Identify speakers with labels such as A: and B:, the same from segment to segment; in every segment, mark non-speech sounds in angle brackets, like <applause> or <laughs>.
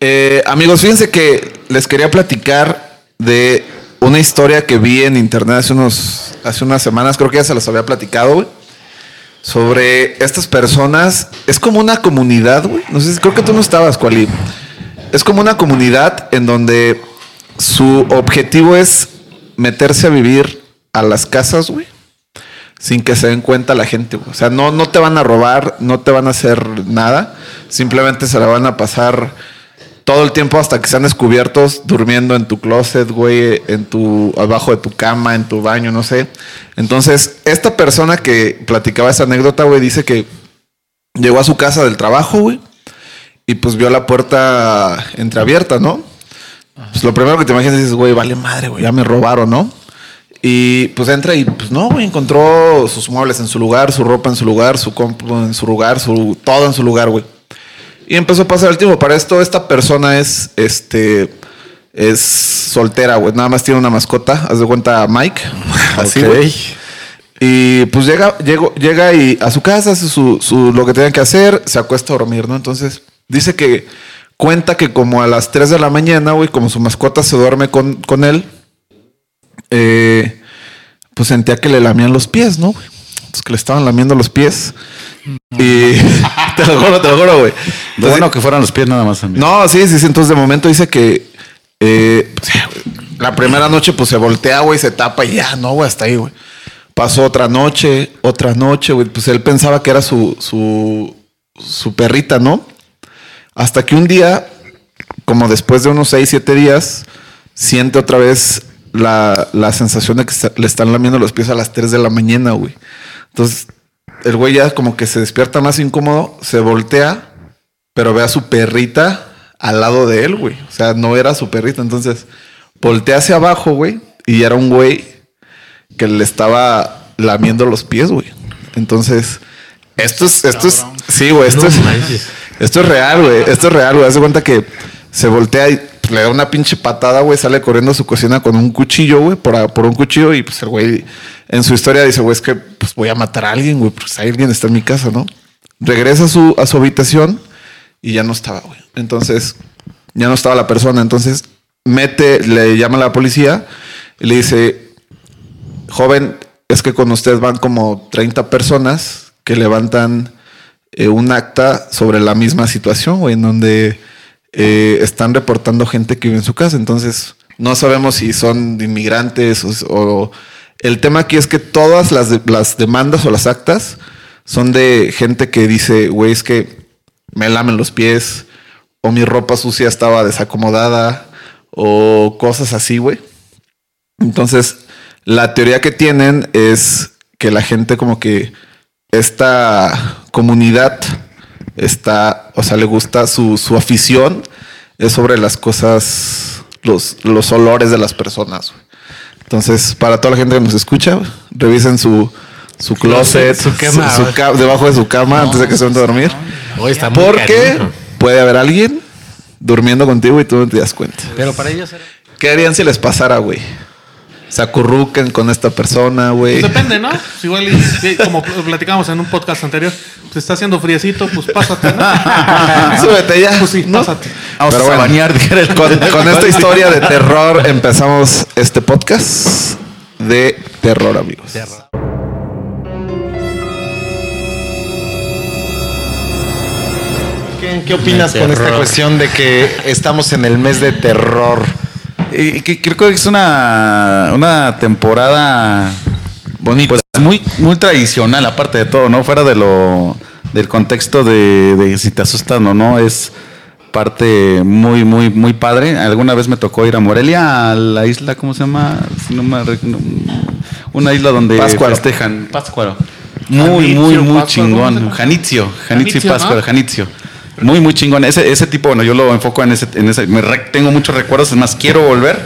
A: Eh, amigos, fíjense que les quería platicar de una historia que vi en internet hace, unos, hace unas semanas, creo que ya se las había platicado, güey. Sobre estas personas. Es como una comunidad, güey. No sé, creo que tú no estabas, Cuali. Es como una comunidad en donde su objetivo es meterse a vivir a las casas, güey. Sin que se den cuenta la gente, güey. O sea, no, no te van a robar, no te van a hacer nada. Simplemente se la van a pasar todo el tiempo hasta que sean descubiertos durmiendo en tu closet, güey, en tu abajo de tu cama, en tu baño, no sé. Entonces, esta persona que platicaba esa anécdota, güey, dice que llegó a su casa del trabajo, güey, y pues vio la puerta entreabierta, ¿no? Pues lo primero que te imaginas es, güey, vale madre, güey, ya me robaron, ¿no? Y pues entra y pues no, güey, encontró sus muebles en su lugar, su ropa en su lugar, su compu en su lugar, su todo en su lugar, güey. Y empezó a pasar el tiempo. Para esto, esta persona es este es soltera, güey. Nada más tiene una mascota. Haz de cuenta Mike. <laughs> Así, güey. Y pues llega, llega y a su casa, hace su, su, lo que tenía que hacer, se acuesta a dormir, ¿no? Entonces, dice que cuenta que como a las 3 de la mañana, güey, como su mascota se duerme con, con él, eh, pues sentía que le lamían los pies, ¿no? Entonces que le estaban lamiendo los pies. Y <laughs> te lo juro, te lo juro, güey.
B: Bueno, que fueran los pies nada más.
A: No, sí, sí, sí. Entonces de momento dice que eh, pues, la primera noche pues se voltea, güey, se tapa y ya, no, güey, hasta ahí, güey. Pasó otra noche, otra noche, güey. Pues él pensaba que era su, su, su perrita, ¿no? Hasta que un día, como después de unos 6, 7 días, siente otra vez la, la sensación de que le están lamiendo los pies a las 3 de la mañana, güey. Entonces, el güey ya como que se despierta más incómodo, se voltea, pero ve a su perrita al lado de él, güey. O sea, no era su perrita. Entonces, voltea hacia abajo, güey, y era un güey que le estaba lamiendo los pies, güey. Entonces, esto es, esto es, sí, güey, esto es, esto es real, güey. Esto es real, güey. Haz cuenta que se voltea y le da una pinche patada, güey. Sale corriendo a su cocina con un cuchillo, güey, por, por un cuchillo. Y pues el güey en su historia dice, güey, es que pues voy a matar a alguien, güey. Pues alguien está en mi casa, ¿no? Regresa a su, a su habitación y ya no estaba, güey. Entonces, ya no estaba la persona. Entonces, mete, le llama a la policía y le dice, joven, es que con usted van como 30 personas que levantan eh, un acta sobre la misma situación, güey, en donde eh, están reportando gente que vive en su casa. Entonces, no sabemos si son inmigrantes o, el tema aquí es que todas las, las demandas o las actas son de gente que dice, güey, es que me lamen los pies o mi ropa sucia estaba desacomodada o cosas así, güey. Entonces, la teoría que tienen es que la gente como que esta comunidad está, o sea, le gusta su, su afición, es sobre las cosas, los, los olores de las personas. Entonces, para toda la gente que nos escucha, revisen su, su closet, su, cama, debajo de su cama antes de que se vayan a dormir. porque puede haber alguien durmiendo contigo y tú no te das cuenta.
C: Pero para ellos
A: ¿Qué harían si les pasara, güey? Se acurruquen con esta persona, güey.
C: Pues depende, ¿no? Pues igual, como platicamos en un podcast anterior, pues está haciendo friecito, pues pásate, ¿no? <laughs>
A: Súbete ya.
C: Pues sí, pásate.
B: Vamos a bañar.
A: Con, <laughs> con esta historia de terror empezamos este podcast de terror, amigos. Terror.
B: ¿Qué, opinas con esta cuestión de que estamos en el mes de terror? Creo que es una, una temporada bonita, pues, muy, muy tradicional, aparte de todo, ¿no? Fuera de lo del contexto de, si te asustan o no, es parte muy, muy, muy padre. Alguna vez me tocó ir a Morelia, a la isla, ¿cómo se llama? una isla donde festejan. Pátzcuaro. Muy, muy, muy chingón. Janitzio, Janitzio y Pátzcuaro, Janitzio. Muy, muy chingón. Ese, ese tipo, bueno, yo lo enfoco en ese. En ese me tengo muchos recuerdos, es más, quiero volver.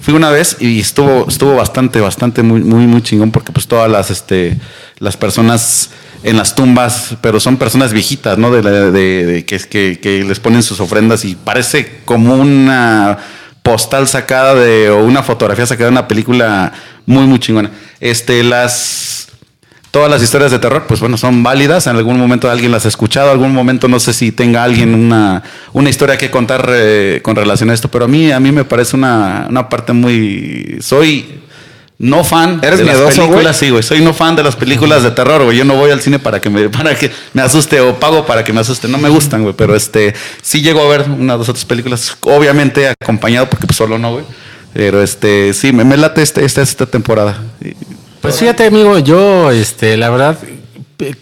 B: Fui una vez y estuvo, estuvo bastante, bastante, muy, muy, muy chingón porque pues todas las, este, las personas en las tumbas, pero son personas viejitas, ¿no? De, de, que, que, que les ponen sus ofrendas y parece como una postal sacada de, o una fotografía sacada de una película muy, muy chingona. Este, las todas las historias de terror, pues bueno, son válidas. En algún momento alguien las ha escuchado, algún momento no sé si tenga alguien una, una historia que contar eh, con relación a esto, pero a mí, a mí me parece una, una parte muy... Soy no fan
A: ¿Eres
B: de las
A: miedoso,
B: películas, sí, güey. Soy no fan de las películas de terror, güey. Yo no voy al cine para que me, <laughs> para que me asuste o pago para que me asuste. No me gustan, güey. Pero este, sí llego a ver una o dos otras películas, obviamente acompañado, porque pues solo no, güey. Pero este, sí, me, me late este, esta, esta temporada.
D: Pues fíjate, amigo, yo, este, la verdad,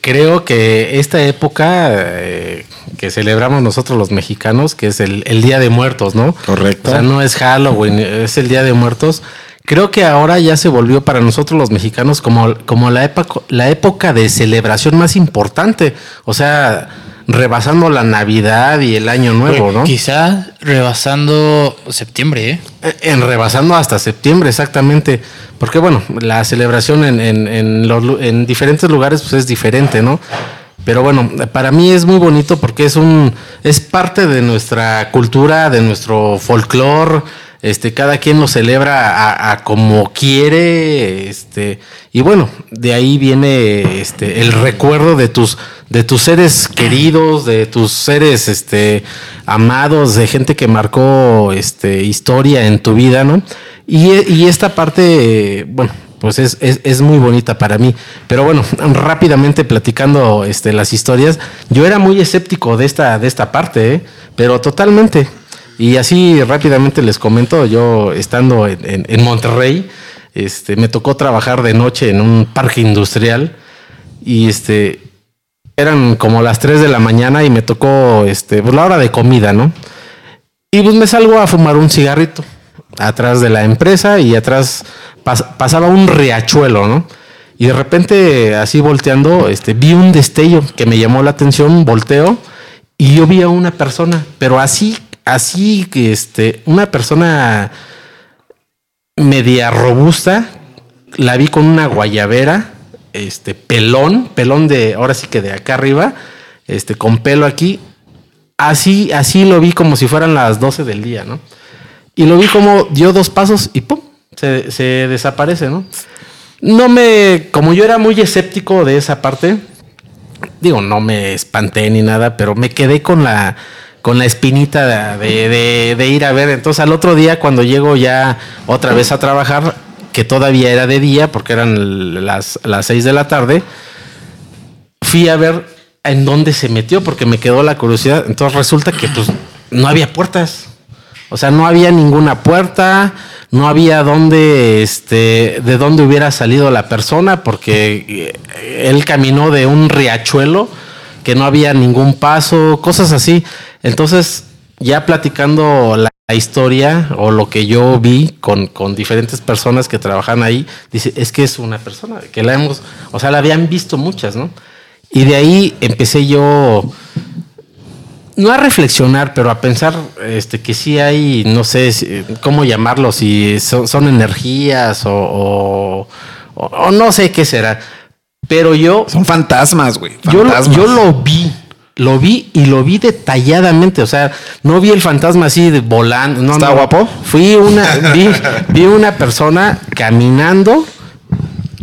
D: creo que esta época eh, que celebramos nosotros los mexicanos, que es el, el Día de Muertos, ¿no?
A: Correcto.
D: O sea, no es Halloween, es el Día de Muertos. Creo que ahora ya se volvió para nosotros los mexicanos como, como la, época, la época de celebración más importante. O sea, rebasando la Navidad y el Año Nuevo, ¿no?
E: Quizá rebasando septiembre, ¿eh?
D: En rebasando hasta septiembre, exactamente. Porque bueno, la celebración en, en, en, los en diferentes lugares pues es diferente, ¿no? Pero bueno, para mí es muy bonito porque es un es parte de nuestra cultura, de nuestro folclore. Este, cada quien lo celebra a, como quiere, este, y bueno, de ahí viene este el recuerdo de tus de tus seres queridos, de tus seres este amados, de gente que marcó este historia en tu vida, ¿no? Y, y esta parte, bueno, pues es, es, es muy bonita para mí. Pero bueno, rápidamente platicando este, las historias, yo era muy escéptico de esta, de esta parte, ¿eh? pero totalmente. Y así rápidamente les comento, yo estando en, en- en Monterrey, este, me tocó trabajar de noche en un parque industrial y este, eran como las 3 de la mañana y me tocó este, pues, la hora de comida, ¿no? Y pues me salgo a fumar un cigarrito atrás de la empresa y atrás pas- pasaba un riachuelo, ¿no? Y de repente, así volteando, este, vi un destello que me llamó la atención, volteo y yo vi a una persona, pero así, así que este, una persona media robusta, la vi con una guayabera, este, pelón, pelón de, ahora sí que de acá arriba, este, con pelo aquí, así, así lo vi como si fueran las 12 del día, ¿no? Y lo vi como dio dos pasos y ¡pum! Se, se desaparece, ¿no? No me, como yo era muy escéptico de esa parte, digo, no me espanté ni nada, pero me quedé con la, con la espinita de, ir a ver. Entonces al otro día, cuando llego ya otra vez a trabajar, que todavía era de día, porque eran las, las seis de la tarde, fui a ver en dónde se metió, porque me quedó la curiosidad. Entonces resulta que pues no había puertas. O sea, no había ninguna puerta, no había dónde, este, de dónde hubiera salido la persona, porque él caminó de un riachuelo que no había ningún paso, cosas así. Entonces, ya platicando la la historia o lo que yo vi con, con diferentes personas que trabajan ahí, dice, es que es una persona, que la hemos, o sea, la habían visto muchas, ¿no? Y de ahí empecé yo, no a reflexionar, pero a pensar este, que sí hay, no sé si- cómo llamarlo, si son, son energías o, o- no sé qué será. Pero yo,
A: Son fantasmas, güey.
D: yo, yo lo vi, lo vi y lo vi detalladamente. O sea, no vi el fantasma así de volando. No,
A: ¿Está
D: no.
A: guapo?
D: Fui una, vi, vi una persona caminando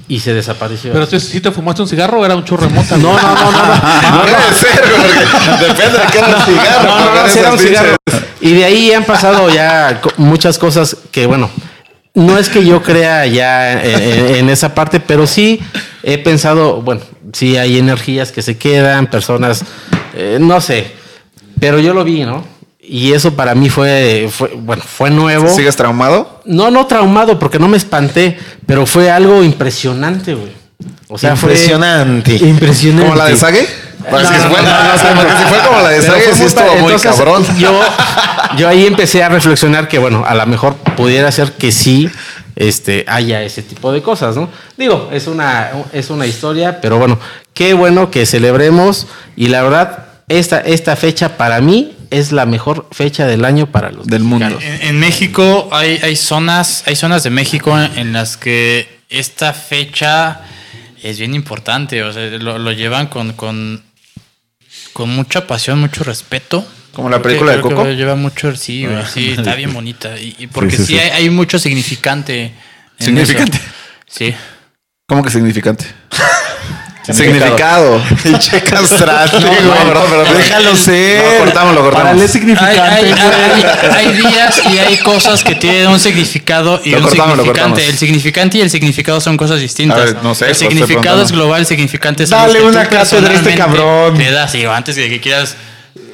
D: y se desapareció.
C: Pero si, si te fumaste un cigarro o era un churro de mota.
D: no, no, no, no, no.
A: Puede <laughs> ser, porque depende de qué era el cigarro.
D: No, no, no, era un cigarro. Y de ahí han pasado ya muchas cosas que, bueno, no es que yo crea ya en, en- en esa parte, pero sí he pensado, bueno, sí hay energías que se quedan, personas, eh, no sé, pero yo lo vi, ¿no? Y eso para mí fue, fue bueno, fue nuevo.
A: ¿Sigues traumado?
D: No, no traumado, porque no me espanté, pero fue algo impresionante, güey. O sea,
A: Impresionante.
D: fue impresionante.
A: ¿Como la de Sage? Pues si
D: No,
A: fue,
D: no, no, no,
A: porque
D: no.
A: si fue como la de
D: fue
A: sí estuvo muy
D: Entonces,
A: cabrón.
D: Yo, yo ahí empecé a reflexionar que, bueno, a lo mejor pudiera ser que sí este, haya ese tipo de cosas, ¿no? Digo, es una, es una historia, pero bueno, qué bueno que celebremos y la verdad, esta, esta fecha para mí es la mejor fecha del año para los
A: Del mundo.
E: En, en México hay, hay zonas, hay zonas de México en las que esta fecha es bien importante. O sea, lo, lo llevan con, con, con mucha pasión, mucho respeto.
A: ¿Como la
E: Creo que-
A: película de
E: que
A: Coco?
E: Lleva mucho, sí, güey, sí, está bien <laughs> bonita. Y, y porque
A: Sí,
E: sí,
A: sí, sí.
E: Hay, hay mucho significante. en
A: ¿Significante?
E: eso. Sí.
A: ¿Cómo que significante? <laughs> Significado. <laughs>
B: Pinche castrante,
E: No,
B: güey.
E: no,
B: pero déjalo ser.
A: Lo cortamos, lo cortamos.
E: Hay,
C: significante.
E: hay-
C: güey.
E: hay- hay días y hay cosas que tienen un significado y
A: Lo
E: un
A: cortamos,
E: significante.
A: cortamos.
E: El significante y el significado son cosas distintas.
A: Ver, no sé,
E: el significado es global, el significante es
B: Dale una cátedra a este cabrón.
E: Te das, digo, antes de que quieras.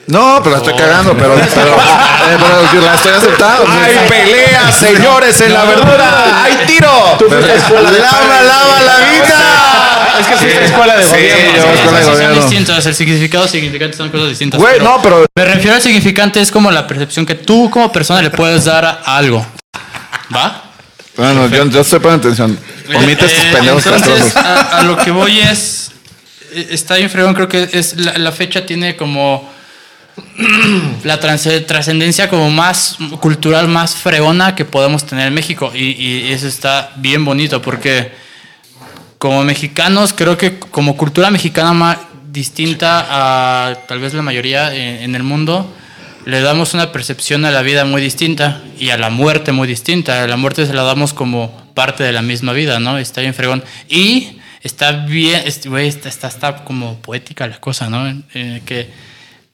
A: No, pero la estoy cagando, pero, <laughs> pero, eh, pero yo la estoy aceptando.
B: ¡Hay pelea, señores, en la verdura! ¡Hay tiro! ¡Lava, lava la vida!
C: Es que sí es escuela de
A: Sí,
C: gobierno.
A: yo-
E: Sí,
A: escuela de
E: sí, son
A: gobierno.
E: distintos. El significado y significante son cosas distintas.
A: Güey, no, pero
E: Me refiero al significante, es como la percepción que tú como persona le puedes dar a algo. ¿Va?
A: bueno, yo, yo estoy poniendo atención. Omite estos
E: Eh,
A: pendejos
E: Entonces,
A: castrosos.
E: a, a lo que voy es. eh, Está bien fregón, creo que es la, la fecha tiene como. <clears throat> La trascendencia como más cultural, más fregona que podemos tener en México. Y, eso está bien bonito porque como mexicanos, creo que como cultura mexicana más distinta a tal vez la mayoría en, el mundo, le damos una percepción a la vida muy distinta y a la muerte muy distinta. La muerte se la damos como parte de la misma vida, ¿no? Está bien fregón. Y está bien, está, está, está como poética la cosa, ¿no? Eh, que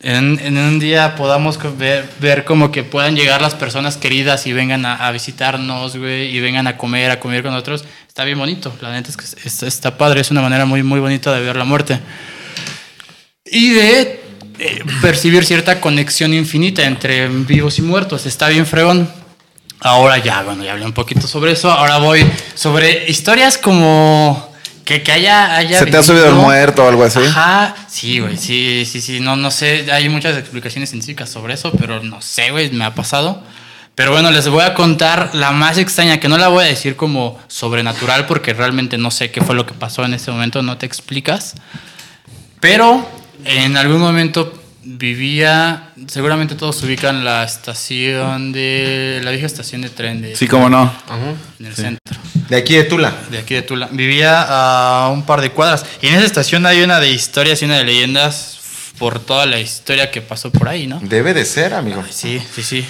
E: en, un día podamos ver, ver como que puedan llegar las personas queridas y vengan a, visitarnos, güey, y vengan a comer, a comer con nosotros. Está bien bonito, la neta es que está, está padre, es una manera muy, muy bonita de ver la muerte. Y de eh, percibir cierta conexión infinita entre vivos y muertos. Está bien fregón. Ahora ya, bueno, ya hablé un poquito sobre eso. Ahora voy sobre historias como que, que haya, haya.
A: ¿Se te ha subido el muerto o algo así?
E: Ajá, sí, güey, sí, sí, sí, no, no sé, hay muchas explicaciones científicas sobre eso, pero no sé, güey, me ha pasado. Pero bueno, les voy a contar la más extraña, que no la voy a decir como sobrenatural, porque realmente no sé qué fue lo que pasó en ese momento, no te explicas. Pero en algún momento vivía, seguramente todos ubican la estación de, la vieja estación de tren de,
B: Sí, cómo no.
E: en el centro
F: De aquí de Tula.
E: de aquí de Tula. Vivía a un par de cuadras. Y en esa estación hay una de historias y una de leyendas por toda la historia que pasó por ahí, ¿no?
F: Debe de ser, amigo.
E: Sí, sí, sí.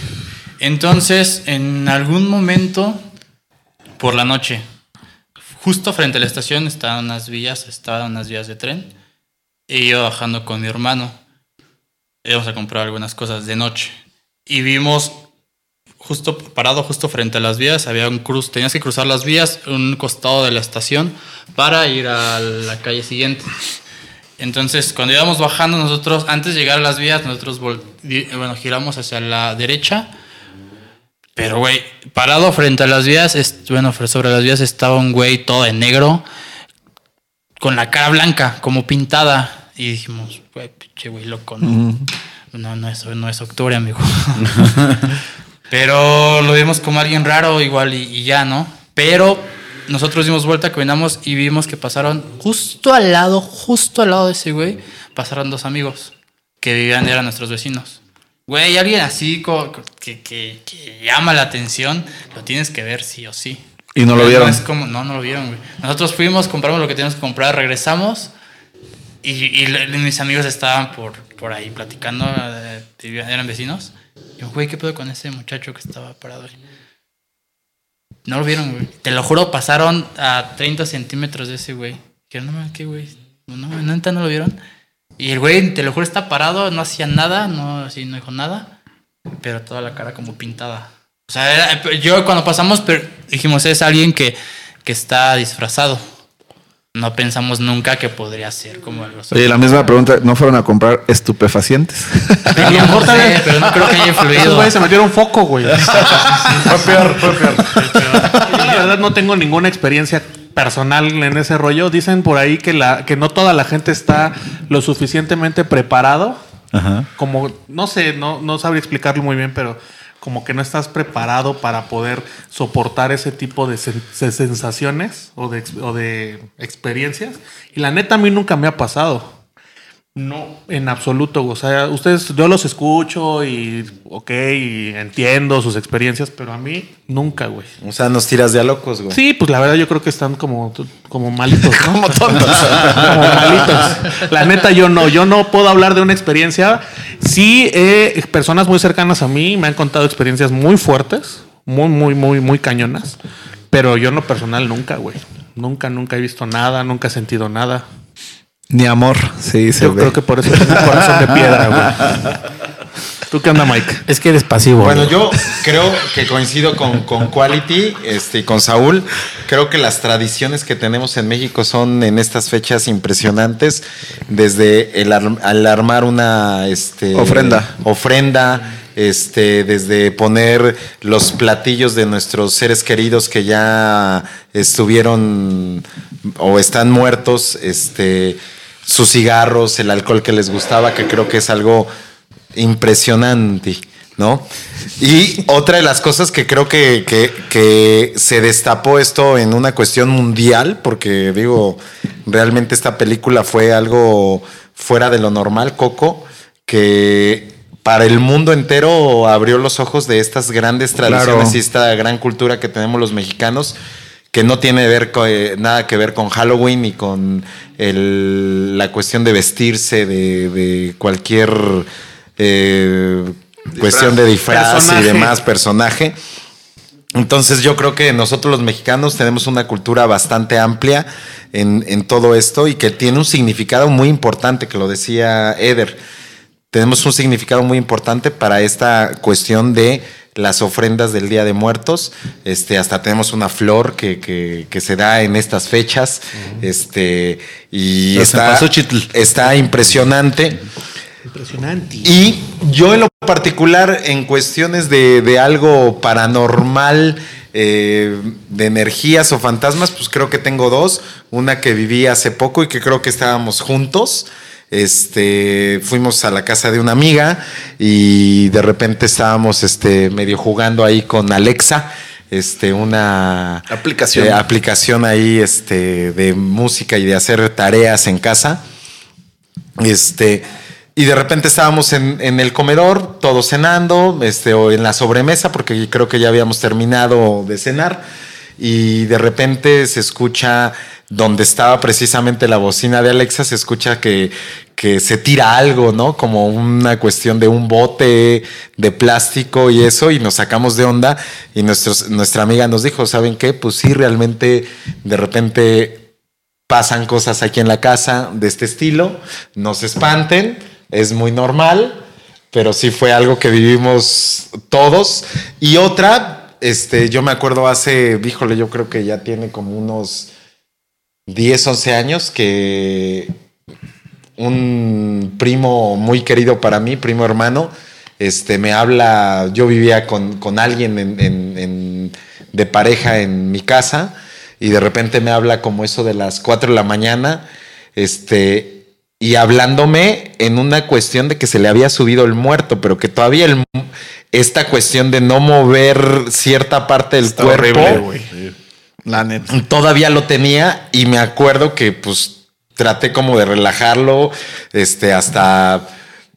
E: Entonces, en algún momento, por la noche, justo frente a la estación estaban unas vías, estaban unas vías de tren. Y iba bajando con mi hermano. Íbamos a comprar algunas cosas de noche. Y vimos justo parado justo frente a las vías, había un cruz, tenías que cruzar las vías, un costado de la estación para ir a la calle siguiente. Entonces, cuando íbamos bajando nosotros, antes de llegar a las vías, nosotros bueno, giramos hacia la derecha. Pero, güey, parado frente a las vías, bueno, sobre las vías estaba un güey todo de negro, con la cara blanca, como pintada. Y dijimos, güey, pinche güey loco, ¿no? No, no es, no es octubre, amigo. <laughs> Pero lo vimos como alguien raro igual y, y ya, ¿no? Pero nosotros dimos vuelta, caminamos y vimos que pasaron justo al lado, justo al lado de ese güey, pasaron dos amigos que vivían, eran nuestros vecinos. Güey, alguien así que, que- que llama la atención, lo tienes que ver sí o sí.
A: Y no lo vieron.
E: es como, no, no lo vieron, güey. Nosotros fuimos, compramos lo que teníamos que comprar, regresamos y, y mis amigos estaban por, por ahí platicando, eh, eran vecinos. Yo, güey, ¿qué pedo con ese muchacho que estaba parado ahí? No lo vieron, güey. Te lo juro, pasaron a 30 centímetros de ese güey. Dijeron, no mames, ¿qué güey? No, no, neta no lo vieron. Y el güey, te lo juro, está parado, no hacía nada, no, así, no dijo nada, pero toda la cara como pintada. O sea, era- yo cuando pasamos dijimos, es alguien que, que está disfrazado. No pensamos nunca que podría ser como algo así.
A: Oye, la misma pregunta, ¿no fueron a comprar estupefacientes?
E: A lo mejor también, pero no creo que haya
C: Esos
E: influido.
C: güeyes se metieron foco, güey. <laughs> fue peor, fue peor. Yo la verdad no tengo ninguna experiencia personal en ese rollo. Dicen por ahí que, la, que no toda la gente está lo suficientemente preparado.
B: Ajá.
C: Como, no sé, no, no sabría explicarlo muy bien, pero como que no estás preparado para poder soportar ese tipo de, sen- de sensaciones o de, o de experiencias. Y la neta a mí nunca me ha pasado. No, en absoluto. O sea, ustedes, yo los escucho y, ok, y entiendo sus experiencias, pero a mí nunca, güey.
F: O sea, nos tiras de a locos, güey.
C: Sí, pues la verdad yo creo que están como, como malitos, ¿no? como tontos. <laughs> como malitos. La neta yo no, yo no puedo hablar de una experiencia. Sí, eh, personas muy cercanas a mí me han contado experiencias muy fuertes, muy, muy, muy, muy cañonas. Pero yo en lo personal nunca, güey. Nunca, nunca he visto nada, nunca he sentido nada.
A: Ni amor, sí, se
C: Yo
A: ve.
C: creo que por eso es un corazón de piedra, güey. ¿Tú qué onda, Mike?
D: Es que eres pasivo.
F: Bueno,
D: güey.
F: yo creo que coincido con, con Quality este, y con Saúl. Creo que las tradiciones que tenemos en México son en estas fechas impresionantes. Desde el, ar- al armar una este,
A: Ofrenda.
F: ofrenda, este, desde poner los platillos de nuestros seres queridos que ya estuvieron o están muertos, este, sus cigarros, el alcohol que les gustaba, que creo que es algo impresionante, ¿no? Y otra de las cosas que creo que, que- que se destapó esto en una cuestión mundial, porque digo, realmente esta película fue algo fuera de lo normal, Coco, que para el mundo entero abrió los ojos de estas grandes tradiciones
A: Claro.
F: y esta gran cultura que tenemos los mexicanos que no tiene ver eh, nada que ver con Halloween ni con el- la cuestión de vestirse de, de cualquier eh, cuestión de disfraz
C: Personaje.
F: y demás personaje. Entonces yo creo que nosotros los mexicanos tenemos una cultura bastante amplia en, en todo esto y que tiene un significado muy importante, que lo decía Eder. Tenemos un significado muy importante para esta cuestión de las ofrendas del Día de Muertos. Este, hasta tenemos una flor que, que- que se da en estas fechas. Este, y está, está impresionante.
C: Impresionante.
F: Y yo en lo particular, en cuestiones de, de algo paranormal, eh, de energías o fantasmas, pues creo que tengo dos. Una que viví hace poco y que creo que estábamos juntos. Este, fuimos a la casa de una amiga y de repente estábamos este, medio jugando ahí con Alexa, este, una
A: Aplicación.
F: eh, aplicación ahí este, de música y de hacer tareas en casa. Este, y de repente estábamos en, en el comedor, todos cenando, este, o en la sobremesa, porque creo que ya habíamos terminado de cenar. Y de repente se escucha, donde estaba precisamente la bocina de Alexa, se escucha que, que se tira algo, ¿no? Como una cuestión de un bote de plástico y eso, y nos sacamos de onda. Y nuestra amiga nos dijo, ¿saben qué? Pues sí, realmente de repente pasan cosas aquí en la casa de este estilo, no se espanten, es muy normal, pero sí fue algo que vivimos todos. Y otra, este, yo me acuerdo hace, híjole, yo creo que ya tiene como unos 10, 11 años que un primo muy querido para mí, primo hermano, este, me habla, yo vivía con, con alguien en- en- de pareja en mi casa y de repente me habla como eso de las 4 de la mañana, este, y hablándome en una cuestión de que se le había subido el muerto, pero que todavía el, esta cuestión de no mover cierta parte del
A: Está
F: cuerpo
A: horrible. La neta.
F: todavía lo tenía y me acuerdo que pues traté como de relajarlo, este, hasta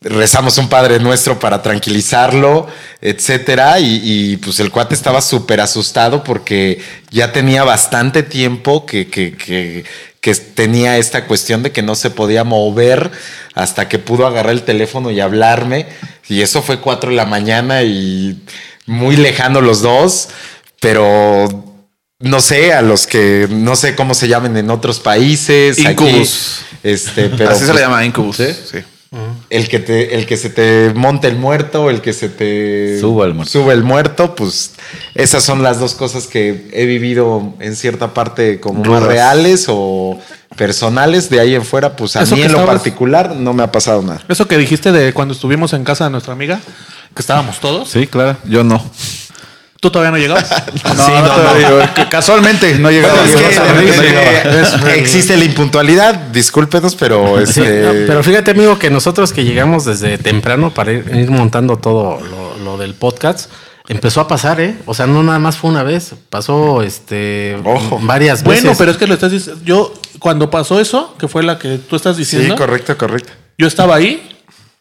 F: rezamos un Padre Nuestro para tranquilizarlo, etcétera, y, y, pues el cuate estaba súper asustado porque ya tenía bastante tiempo que, que, que, que tenía esta cuestión de que no se podía mover hasta que pudo agarrar el teléfono y hablarme, y eso fue cuatro de la mañana y muy lejano los dos, pero no sé, a los que no sé cómo se llamen en otros países. aquí,
A: Incubus.
F: este, pero
A: Así se le
F: pues,
A: llama Incubus. Sí.
F: El que te, el que se te monte el muerto, el que se te
B: Suba el muerto.
F: sube el muerto, pues esas son las dos cosas que he vivido en cierta parte como más reales o personales. De ahí en fuera, pues a
C: Eso
F: mí en lo particular no me ha pasado nada.
C: Eso que dijiste de cuando estuvimos en casa de nuestra amiga, que estábamos todos.
B: Sí, claro.
A: Yo no.
C: ¿Tú todavía no llegabas? <laughs>
B: No, no, todavía- Casualmente no llegaba.
F: Bueno, es que,
B: no
F: eh,
B: llegaba. <laughs>
F: eh, existe la impuntualidad, discúlpenos, pero
D: Sí, <laughs>
F: este,
D: no, pero fíjate, amigo, que nosotros que llegamos desde temprano para ir, ir montando todo lo, lo del podcast, empezó a pasar, ¿eh? O sea, no nada más fue una vez, pasó este
F: Ojo.
D: varias veces.
C: Bueno, pero es que lo estás diciendo. Yo, cuando pasó eso, que fue la que tú estás
F: sí,
C: diciendo,
F: correcto, correcto.
C: yo estaba ahí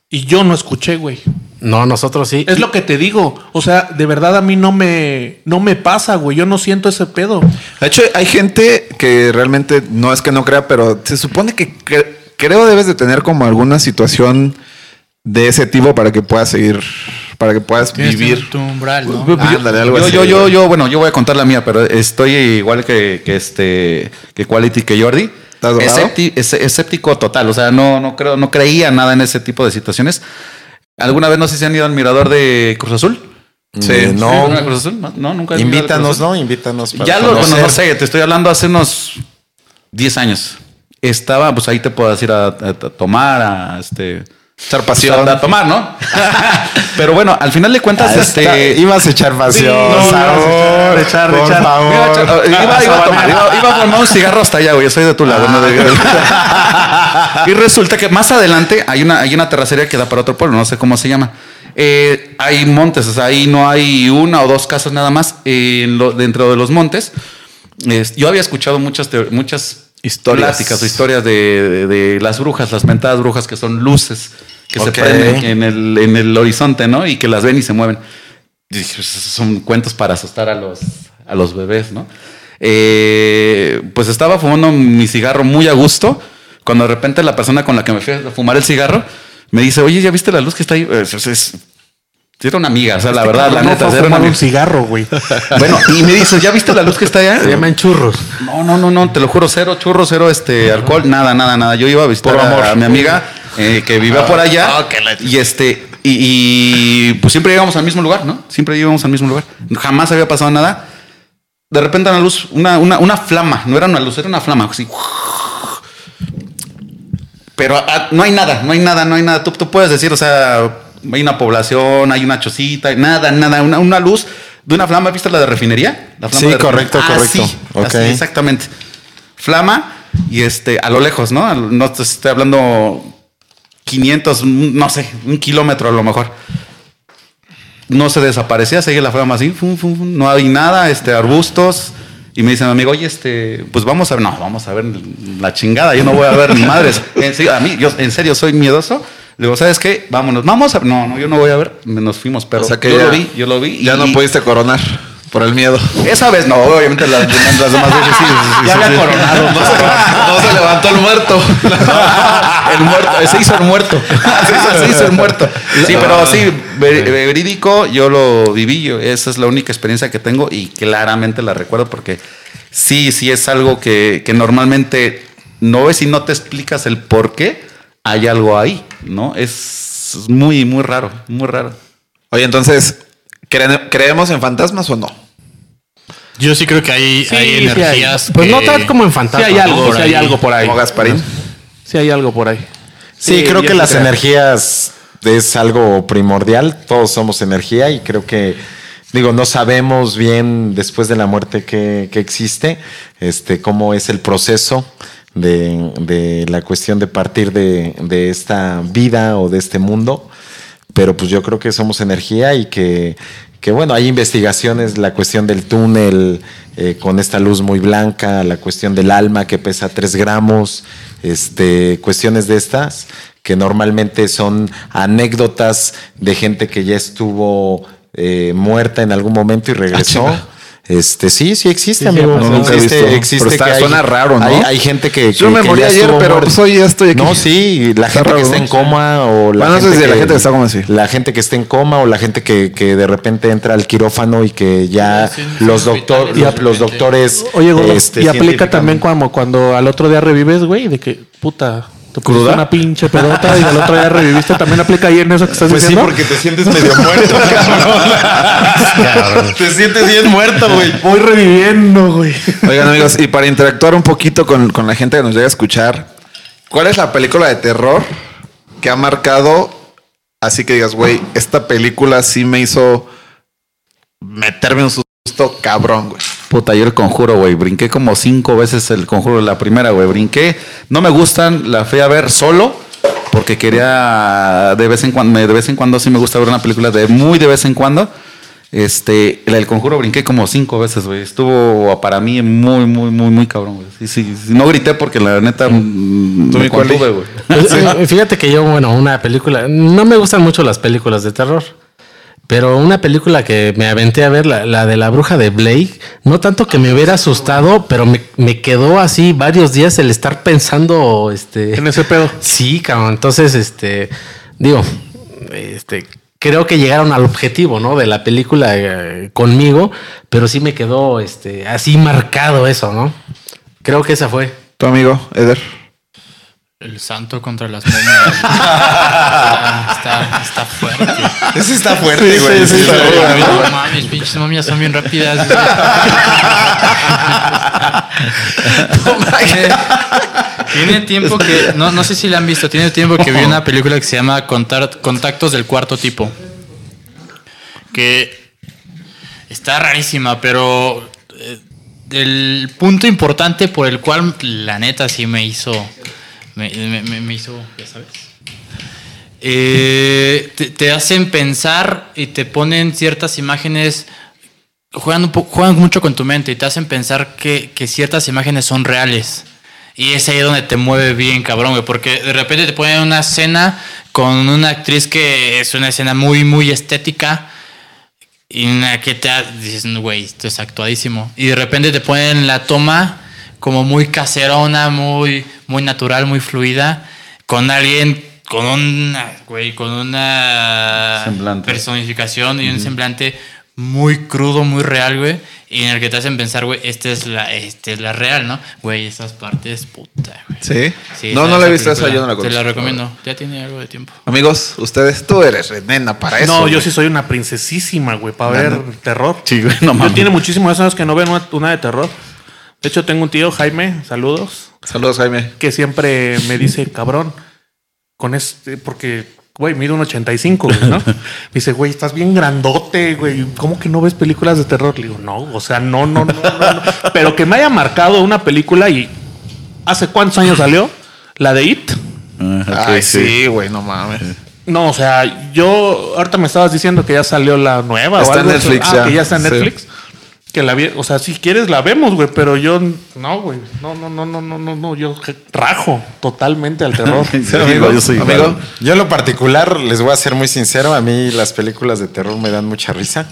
C: y yo no escuché, güey.
D: No, nosotros sí.
C: Es lo que te digo. O sea, de verdad a mí no me, no me pasa, güey. Yo no siento ese pedo.
A: De hecho, hay gente que realmente no es que no crea, pero se supone que cre- creo debes de tener como alguna situación de ese tipo para que puedas seguir, para que puedas
E: Tienes
A: vivir.
E: tu umbral, ¿no?
A: Ándale, algo
B: yo,
A: así.
B: yo, yo, yo, bueno, yo voy a contar la mía, pero estoy igual que, que este, que Quality, que Jordi.
A: ¿Estás drogado?
B: escépti- es- escéptico total. O sea, no, no creo, no creía nada en ese tipo de situaciones. ¿Alguna vez no sé si han ido al mirador de Cruz Azul?
A: Sí.
F: No,
B: ¿Sí, ¿alguna Cruz Azul? No, no, nunca. Cruz
F: invítanos,
B: Azul?
F: ¿no? Invítanos. para
B: Ya lo, bueno,
F: conocer.
B: no sé, te estoy hablando hace unos 10 años. Estaba, pues ahí te puedes ir a, a- a tomar, a este.
A: Echar pasión.
B: A tomar, ¿no? <laughs> Pero bueno, al final de cuentas,
F: Ah, está-
B: este.
F: ibas a echar pasión,
C: no,
F: Saúl,
C: ibas a echar,
F: por
C: echar.
F: favor.
B: Iba a, echar- iba- iba a tomar, iba, iba a formar un cigarro hasta allá, güey. Yo soy de tu lado. ¿no? De- <laughs> y resulta que más adelante hay una, hay una terracería que da para otro pueblo, no sé cómo se llama. Eh, hay montes, o sea, ahí no hay una o dos casas nada más eh, en lo- dentro de los montes. Es- yo había escuchado muchas, muchas
A: Historias.
B: pláticas o historias de, de- de las brujas, las mentadas brujas que son luces que se prenden en el, en el horizonte, ¿no? Y que las ven y se mueven. Y pues, son cuentos para asustar a los, a los bebés, ¿no? Eh, pues estaba fumando mi cigarro muy a gusto, cuando de repente la persona con la que me fui a fumar el cigarro me dice, oye, ¿ya viste la luz que está ahí? Eh, Es, es- era una amiga, o sea, la verdad, la
C: no
B: neta,
C: fue
B: era una
C: un cigarro, güey. <laughs>
B: Bueno, y me dice, ¿ya viste la luz que está allá?
D: Se llaman churros.
B: No, no, no, no, te lo juro, cero churro, cero este alcohol, nada, nada, nada. Yo iba a visitar
A: Por
B: a-
A: amor.
B: a, mi amiga eh, que vivía por allá.
A: ah, que la-
B: y este, y, y, pues siempre íbamos al mismo lugar, ¿no? Siempre íbamos al mismo lugar. Jamás había pasado nada. De repente una luz, una, una, una flama, no era una luz, era una flama, así. Pero ah, no hay nada, no hay nada, no hay nada. Tú, tú puedes decir, o sea, hay una población, hay una chocita, nada, nada, una, una luz de una flama. ¿Viste la de refinería? La flama
F: Sí,
B: de
F: correcto,
B: refinería.
F: correcto.
B: Así, exactamente. Flama y este, a lo lejos, ¿no? No te estoy hablando 500, no sé, un kilómetro a lo mejor. No se desaparecía, seguía la flama así, fum, fum, fum, no hay nada, este, arbustos. Y me dice mi amigo, oye, este, pues vamos a ver, no, vamos a ver la chingada, yo no voy a ver ni madres. <laughs> En serio, a mí, yo en serio soy miedoso. Le digo, ¿sabes qué? Vámonos, vamos a No, no, yo no voy a ver. Nos fuimos, pero
A: O sea que
B: yo
A: ya-
B: lo vi, yo lo vi.
A: Ya
B: y-
A: no pudiste coronar por el miedo.
B: Esa vez no, obviamente las, las demás veces sí. sí, sí,
E: Ya
B: sí,
E: había
B: sí.
E: coronado.
A: No se, no se levantó el muerto. <laughs>
B: el muerto, se hizo el muerto. Se hizo, se hizo el muerto. Sí, pero sí, ver- verídico, yo lo viví. yo- esa es la única experiencia que tengo y claramente la recuerdo porque sí, sí es algo que, que normalmente no ves y no te explicas el por qué hay algo ahí, ¿no? Es muy, muy raro, muy raro.
A: Oye, entonces, ¿creen- ¿creemos en fantasmas o no?
E: Yo sí creo que hay,
C: Sí,
E: hay
C: sí hay.
E: energías.
D: Pues no tal como en
C: Sí
D: fantasma.
C: hay algo,
E: por
C: sí hay
E: ahí.
C: algo por ahí.
A: Como Gasparín.
C: Sí hay algo por ahí.
F: Sí,
A: Sí,
F: creo que las
A: creo.
F: energías es algo primordial. Todos somos energía y creo que, digo, no sabemos bien después de la muerte que, que existe, este, cómo es el proceso de, de la cuestión de partir de, de esta vida o de este mundo. Pero pues yo creo que somos energía y que, que bueno, hay investigaciones, la cuestión del túnel eh, con esta luz muy blanca, la cuestión del alma que pesa 3 gramos, este, cuestiones de estas que normalmente son anécdotas de gente que ya estuvo eh, muerta en algún momento y regresó.
A: chinga.
F: Este, sí, sí existe,
C: Sí,
F: amigo.
C: no,
A: nunca he
F: existe,
A: visto.
F: existe
A: Pero está-
F: que hay-
A: suena raro, ¿no?
F: Hay, hay gente que,
A: Yo
F: que-
A: me
F: que
A: morí ayer, pero
F: muerta.
A: pues hoy ya estoy aquí.
F: No, sí, la
A: Está
F: gente
A: raro,
F: que está en coma o la
A: Bueno,
F: gente
A: la gente que está como así.
F: La gente que está en coma o la gente que, que de repente entra al quirófano y que ya
E: Sí,
F: los, doctor, los, doctores.
C: Oye, gordo,
F: este,
C: y aplica también cuando, cuando al otro día revives, güey, de que, puta, te pusiste
A: ¿Cruda?
C: una pinche pedota y al otro día reviviste. ¿También aplica ahí en eso que estás
F: Pues sí,
C: diciendo?
F: porque te sientes medio muerto, <laughs> cabrón. te sientes bien muerto, güey.
C: Voy reviviendo, güey.
A: Oigan, amigos, y para interactuar un poquito con, con la gente que nos llega a escuchar, ¿cuál es la película de terror que ha marcado así que digas, güey, esta película sí me hizo meterme un susto cabrón, güey?
B: Puta, yo el conjuro, güey. Brinqué como cinco veces el conjuro, la primera, güey. Brinqué. No me gustan, la fui a ver solo. Porque quería de vez en cuando, de vez en cuando sí me gusta ver una película de muy de vez en cuando. Este, la del conjuro brinqué como cinco veces, güey. Estuvo para mí muy, muy, muy, muy cabrón, güey. Sí, sí, sí. No grité porque la neta mm,
A: ¿Tú,
B: me contuve, güey. <laughs>
D: Pues, eh, Fíjate que yo, bueno, una película, no me gustan mucho las películas de terror, pero una película que me aventé a ver, la, la de la bruja de Blake, no tanto que me hubiera asustado, pero me, me quedó así varios días el estar pensando, este...
C: En ese pedo. <laughs>
D: Sí, cabrón. Entonces, este, digo, este, creo que llegaron al objetivo, ¿no? De la película eh, conmigo, pero sí me quedó, este, así marcado eso, ¿no? Creo que esa fue.
A: ¿Tu amigo, Eder?
E: El santo contra las momias. <laughs> está, está fuerte.
F: Ese está fuerte, güey.
A: sí, sí,
F: está
A: sí,
F: fuerte.
E: No mames, pinches momias son bien rápidas. <laughs> tiene tiempo que, no, no sé si la han visto, tiene tiempo que vi una película que se llama Contar- Contactos del Cuarto Tipo. Que está rarísima, pero eh, el punto importante por el cual la neta sí me hizo, me, me- me- hizo, ya sabes. Eh, te, hacen pensar y te ponen ciertas imágenes, juegan, juegan mucho con tu mente y te hacen pensar que, que ciertas imágenes son reales. Y es ahí donde te mueve bien, cabrón, güey, porque de repente te ponen una escena con una actriz que es una escena muy, muy estética y una que te dices, "No, güey, esto es actuadísimo. Y de repente te ponen la toma como muy caserona, muy, muy natural, muy fluida, con alguien, con una, güey, con una
B: Semblante.
E: personificación y un semblante muy crudo, muy real, güey. Y en el que te hacen pensar, güey, esta es la, esta es la real, ¿no? Güey, esas partes, puta, güey.
A: ¿Sí?
E: Sí,
A: no,
E: esa-
A: no la he visto esa, yo no la
E: Te
A: conozco.
E: la recomiendo. Ya tiene algo de tiempo.
A: Amigos, ustedes, tú eres nena para eso.
C: no, yo
A: güey.
C: sí soy una princesísima, güey, para ver terror.
B: Sí, güey, no
C: Yo tiene muchísimos años que no veo una, una de terror. De hecho, tengo un tío, Jaime, saludos,
A: Saludos, Jaime.
C: que siempre me dice, cabrón, con este, porque, güey, mido un 85, güey, ¿no? Me <laughs> dice, güey, estás bien grandote, güey. ¿Cómo que no ves películas de terror? Le digo, no, o sea, no, no, no, no, no. Pero que me haya marcado una película y ¿hace cuántos años salió? La de It.
B: Ah,
A: Ay, sí, güey, no mames.
C: No, o sea, yo ahorita me estabas diciendo que ya salió la nueva.
A: Está
C: o algo
A: en Netflix,
C: Ah,
A: ya.
C: que ya está en
A: Sí.
C: Que la vi, o sea, si quieres la vemos, güey, pero yo no, güey. No, no, no, no, no, no, no, yo rajo totalmente al terror. <laughs>
B: Sí,
A: amigo,
B: yo soy
A: amigo.
B: igual.
F: Yo en lo particular, les voy a ser muy sincero, a mí las películas de terror me dan mucha risa.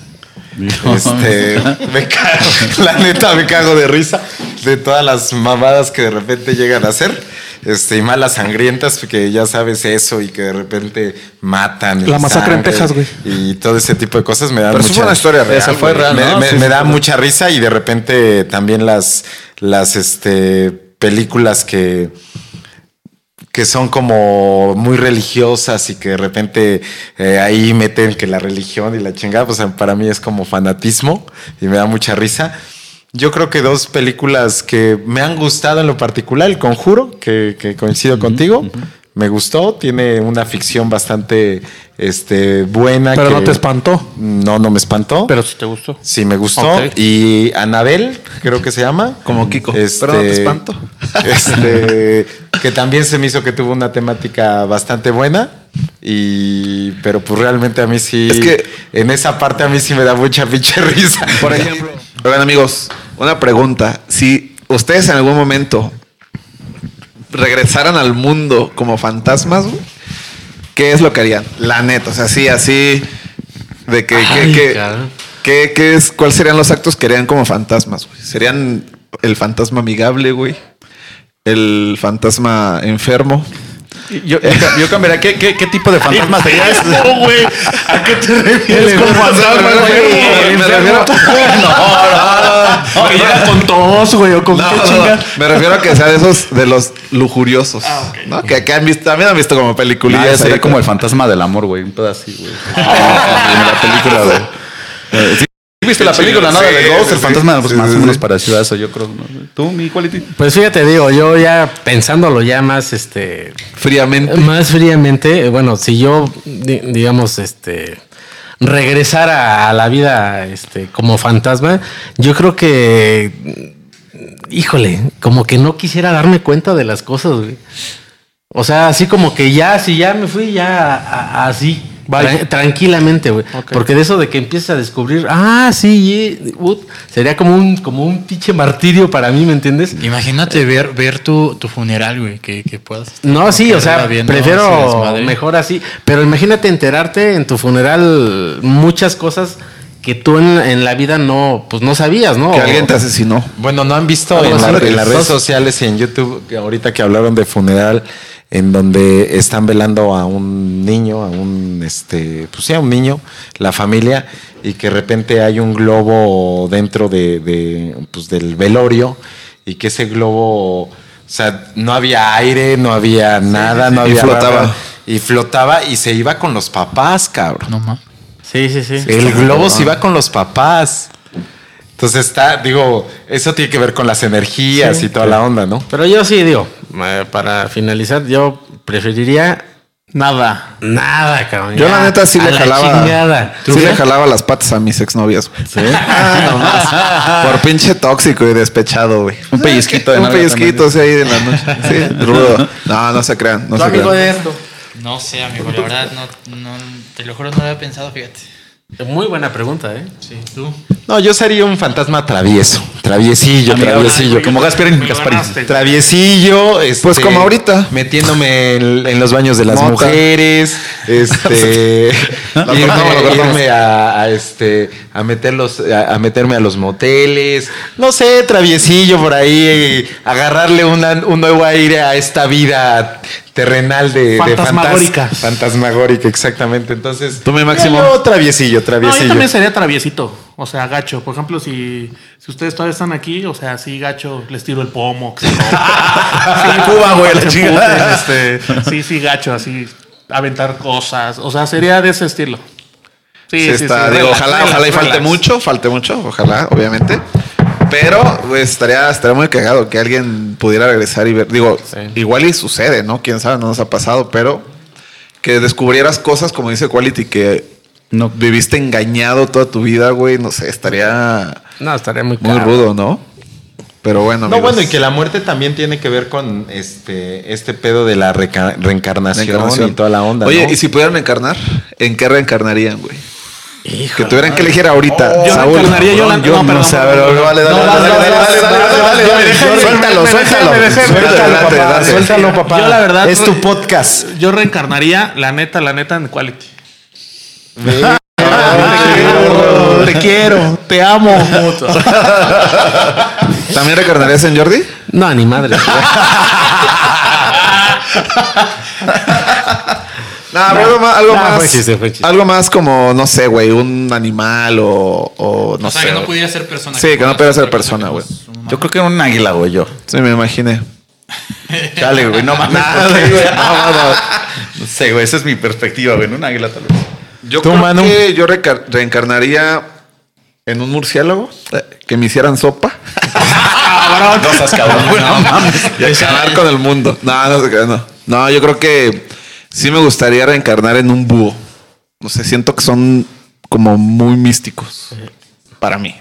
F: Este, <laughs> me cago, la neta me cago de risa de todas las mamadas que de repente llegan a hacer. Este, y malas sangrientas, que ya sabes eso, y que de repente matan.
C: La masacre en Texas, güey.
F: Y todo ese tipo de cosas me dan
A: Pero eso
F: mucha
A: fue una historia real.
B: Esa fue real,
F: me,
B: ¿no?
F: me-
B: Sí,
F: me
B: sí,
F: da
B: sí.
F: mucha risa y de repente también las, las este, películas que, que son como muy religiosas y que de repente eh, ahí meten que la religión y la chingada, pues para mí es como fanatismo y me da mucha risa. Yo creo que dos películas que me han gustado en lo particular, El Conjuro, que, que coincido contigo, me gustó, tiene una ficción bastante este, buena.
C: Pero
F: que-
C: no te espantó.
F: No, no me espantó.
C: Pero sí te gustó.
F: Sí, me gustó. Y Anabel, creo que se llama.
A: Como Kiko.
F: Este,
A: Pero no te espanto. <laughs>
F: Este, que también se me hizo que tuvo una temática bastante buena. Y, pero pues realmente a mí sí.
A: Es que-
F: en esa parte a mí sí me da mucha pinche risa.
A: Por ejemplo, oigan amigos, una pregunta. Si ustedes en algún momento regresaran al mundo como fantasmas, güey, ¿qué es lo que harían? La neta, o sea, así, así, de que, que-
D: Ay,
A: que- que- que es, ¿cuáles serían los actos que harían como fantasmas? güey? ¿Serían el fantasma amigable, güey? ¿El fantasma enfermo?
B: Yo, yo, yo cambiaría. ¿Qué, qué, qué tipo de fantasma sería?
C: No, güey. ¿A qué te refieres con <laughs> fantasma,
A: Me
C: güey? <laughs>
A: refiero- <laughs>
C: Que llega con tos, güey, o con
A: No,
C: qué
A: no, no. Me refiero a que sea de esos de los lujuriosos. ¿no? Que, que han visto, también han visto como
B: Ah,
A: peliculillas.
B: ya sería como el fantasma del amor, güey. Un así, güey. <laughs> En la película, güey. Eh, ¿Sí viste la película, no?
A: Sí,
B: de Ghost, el
A: sí,
B: fantasma, pues
A: sí,
B: más
A: sí,
B: o menos parecido a eso, yo creo. ¿no? ¿Tú, mi quality?
D: Pues fíjate, digo, yo ya pensándolo ya más, este,
A: Fríamente.
D: más fríamente, bueno, si yo, di- digamos, este, regresara a la vida, este, como fantasma, yo creo que, híjole, como que no quisiera darme cuenta de las cosas, güey. O sea, así como que ya, si ya me fui, ya así. Tranquilamente, güey. Porque de eso de que empiezas a descubrir, ah, sí, eh, ut, sería como un, como un pinche martirio para mí, ¿me entiendes?
E: Imagínate ver, ver tu, tu funeral, güey, que, que puedas. estar
D: No, sí, o sea,
E: viendo
D: prefiero mejor así. Pero imagínate enterarte en tu funeral muchas cosas que tú en, en la vida no, pues no sabías, ¿no?
A: Que alguien te asesinó.
F: Bueno, ¿no han visto
D: Algo
F: en, la- en las redes sociales y en YouTube, ahorita que hablaron de funeral, en donde están velando a un niño, a un, este, pues sí, a un niño, la familia, y que de repente hay un globo dentro de, de, pues, del velorio, y que ese globo O sea, no había aire, no había nada, no
A: Y
F: había
A: flotaba.
F: nada. Y flotaba y se iba con los papás, cabrón.
E: No mames.
D: Sí, sí, sí.
F: El globo se iba con los papás. Entonces está, digo, eso tiene que ver con las energías y toda la onda, ¿no?
D: Pero yo sí digo, para finalizar, yo preferiría
C: Nada.
D: nada, cabrón.
A: Yo la neta sí
D: a
A: le
D: la
A: jalaba.
D: chingada.
A: Sí le jalaba las patas a mis exnovias, güey. <laughs> Ah, nomás. Por pinche tóxico y despechado, güey.
B: Un pellizquito de
A: Un pellizquito, sí, ahí en la noche. Sí, <laughs> rudo. No, no se crean. No
D: ¿Tu
A: se
D: amigo
A: crean.
D: de esto?
E: No sé, amigo, la verdad, no, no, te lo juro, no lo había pensado, fíjate.
D: Muy buena pregunta, ¿eh?
E: Sí, tú.
F: No, yo sería un fantasma travieso. Traviesillo, traviesillo.
B: Como Gasparín, Gasparín.
F: Traviesillo, este,
A: Pues como ahorita.
F: Metiéndome en, en los baños de las
A: Mota.
F: mujeres, este, <laughs> irme, irme a, a, este, a meterlos, a, a meterme a los moteles, no sé, traviesillo por ahí, agarrarle una- un nuevo aire a esta vida terrenal de, de fantas-
C: Fantasmagórica.
F: fantasmagórica, exactamente. Entonces,
A: ¿Tú, mi Máximo?
F: yo traviesillo,
C: No, yo
F: traviesillo.
C: también sería traviesito. O sea, gacho. Por ejemplo, si, si ustedes todavía están aquí, o sea, sí, gacho, les tiro el pomo. <laughs> sí,
B: Cuba, güey, la
C: se
B: chingada.
C: este, sí, sí, gacho, así, aventar cosas. O sea, sería de ese estilo. Sí,
A: Sí,
C: sí,
A: está.
C: sí,
A: digo,
C: relax,
A: ojalá,
C: relax,
A: ojalá y falte
C: relax.
A: mucho, falte mucho, ojalá, obviamente. Pero pues, estaría, estaría muy cagado que alguien pudiera regresar y ver. Digo, igual y sucede, ¿no? Quién sabe, no nos ha pasado, pero que descubrieras cosas, como dice Quality, que
B: No.
A: viviste engañado toda tu vida, güey. No sé, estaría
D: No, estaría muy
A: muy
D: caro.
A: rudo, ¿no? Pero bueno,
F: No,
A: amigos.
F: bueno, y que la muerte también tiene que ver con este, este pedo de la reencarnación,
A: Reencarnación.
F: y toda la onda.
A: Oye,
F: ¿no?
A: ¿y si pudieran encarnar? ¿En qué reencarnarían, güey? Que tuvieran que elegir ahorita.
C: Yo
A: Saúl.
C: reencarnaría yo la-
A: Yo
C: no,
A: no,
C: perdón,
A: sé, ver, vale, dale,
C: No,
A: dale, dale, dale, dale, Suéltalo, suéltalo. Suéltalo,
F: papá.
C: Yo la verdad-
F: Es tu podcast.
C: Yo reencarnaría, la neta, la neta, en Quality. <laughs>
A: Te quiero, te amo. ¿También reencarnarías en Jordi?
D: No, ni madre. <laughs>
A: Algo más, algo, más
D: fue chiste, fue chiste.
A: algo más como, no sé, güey, un animal o, o no
E: o sea,
A: sé.
E: que no pudiera ser persona.
A: Sí, que no pudiera ser persona, güey.
B: Yo creo que era un águila, güey, yo.
A: Sí, me imaginé. <laughs>
B: Chale, güey, no mames. ¿por qué, güey? <laughs> No, no, no. No sé, güey, esa es mi perspectiva, güey. en Un águila tal vez.
A: Yo
F: ¿Tú,
A: creo
F: Manu?
A: que yo reca- reencarnaría en un murciélago eh, que me hicieran sopa. <laughs>
B: No seas cabrón, güey. No mames.
A: y acabar con el mundo. No, no se crean, no. No, yo creo que sí me gustaría reencarnar en un búho. No sé, siento que son como muy místicos para mí.